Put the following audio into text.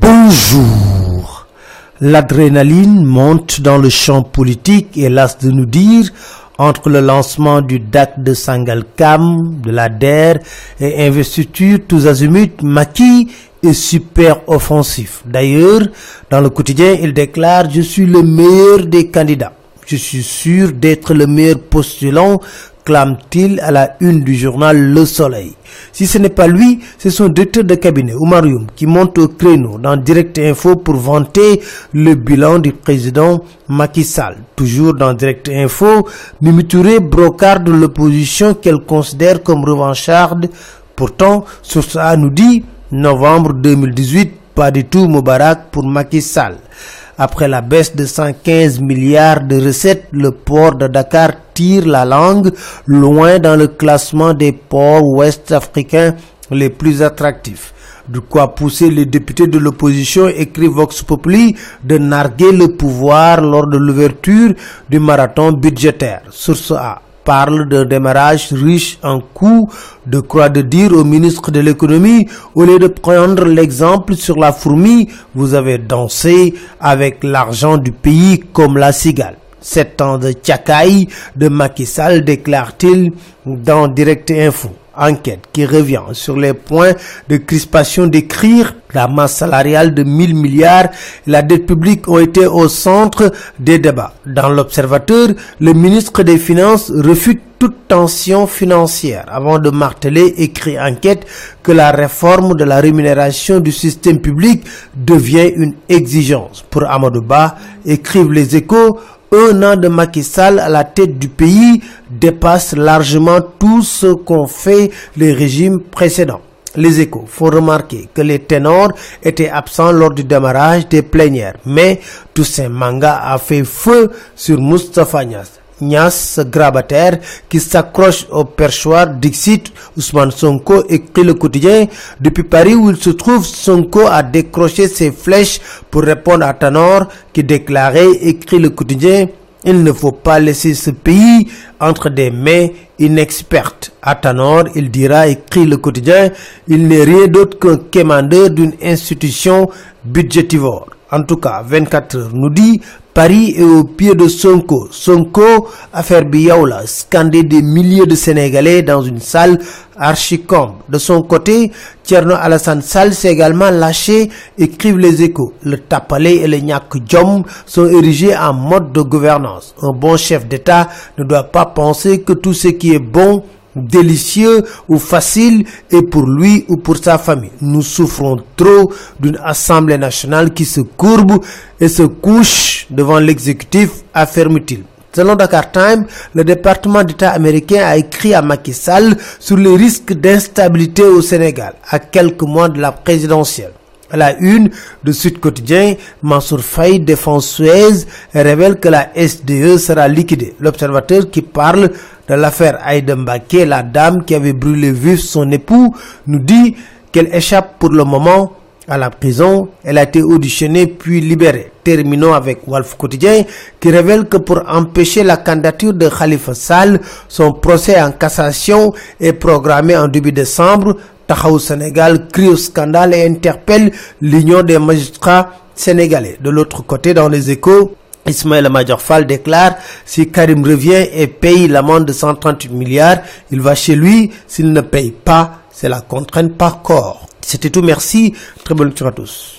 Toujours, l'adrénaline monte dans le champ politique, hélas de nous dire, entre le lancement du DAC de Sangalkam, de la DER et investiture tous azimuts, maquis et super offensif. D'ailleurs, dans le quotidien, il déclare « Je suis le meilleur des candidats. Je suis sûr d'être le meilleur postulant clame-t-il à la une du journal Le Soleil. Si ce n'est pas lui, c'est son directeur de cabinet, Oumarium, qui monte au créneau dans Direct Info pour vanter le bilan du président Macky Sall. Toujours dans Direct Info, Mimi Touré brocarde l'opposition qu'elle considère comme revancharde. Pourtant, sur ça nous dit, novembre 2018, pas du tout Moubarak pour Macky Sall. Après la baisse de 115 milliards de recettes, le port de Dakar tire la langue loin dans le classement des ports ouest-africains les plus attractifs. De quoi pousser les députés de l'opposition, écrit Vox Populi, de narguer le pouvoir lors de l'ouverture du marathon budgétaire. Source A parle d'un démarrage riche en coûts, de croix de dire au ministre de l'économie, au lieu de prendre l'exemple sur la fourmi, vous avez dansé avec l'argent du pays comme la cigale. Sept ans de tchakaï de Macky Sall, déclare-t-il dans Direct Info enquête qui revient sur les points de crispation d'écrire la masse salariale de 1000 milliards et la dette publique ont été au centre des débats. Dans l'Observateur, le ministre des Finances refute toute tension financière avant de marteler, écrit enquête, que la réforme de la rémunération du système public devient une exigence. Pour Amadouba, écrivent les échos, un an de Macky Sall à la tête du pays dépasse largement tout ce qu'ont fait les régimes précédents. Les échos font remarquer que les ténors étaient absents lors du démarrage des plénières, mais Toussaint Manga a fait feu sur Moustapha Nias. Nias, grabataire, qui s'accroche au perchoir Dixit, Ousmane Sonko écrit le quotidien. Depuis Paris où il se trouve, Sonko a décroché ses flèches pour répondre à Tanor qui déclarait, écrit le quotidien, il ne faut pas laisser ce pays entre des mains inexpertes. À Tanor, il dira, écrit le quotidien, il n'est rien d'autre qu'un commandeur d'une institution budgétivore. En tout cas, 24 heures nous dit Paris est au pied de Sonko. Sonko, affaire Biyaoula, scandé des milliers de Sénégalais dans une salle archicombe. De son côté, Tierno Alassane Sall s'est également lâché, écrivent les échos. Le tapalé et le nyak djom sont érigés en mode de gouvernance. Un bon chef d'État ne doit pas penser que tout ce qui est bon délicieux ou facile est pour lui ou pour sa famille. Nous souffrons trop d'une assemblée nationale qui se courbe et se couche devant l'exécutif, affirme-t-il. Selon Dakar Time, le département d'État américain a écrit à Macky Sall sur les risques d'instabilité au Sénégal à quelques mois de la présidentielle. La une de Sud Quotidien, Mansour Faye défend Suez révèle que la SDE sera liquidée. L'observateur qui parle de l'affaire Mbake, la dame qui avait brûlé vif son époux, nous dit qu'elle échappe pour le moment à la prison. Elle a été auditionnée puis libérée. Terminons avec Wolf Quotidien qui révèle que pour empêcher la candidature de Khalifa Sall, son procès en cassation est programmé en début décembre. Tahaou Sénégal crie au scandale et interpelle l'Union des magistrats sénégalais. De l'autre côté, dans les échos, Ismaël Majorfal déclare si Karim revient et paye l'amende de 138 milliards, il va chez lui. S'il ne paye pas, c'est la contrainte par corps. C'était tout. Merci. Très bonne lecture à tous.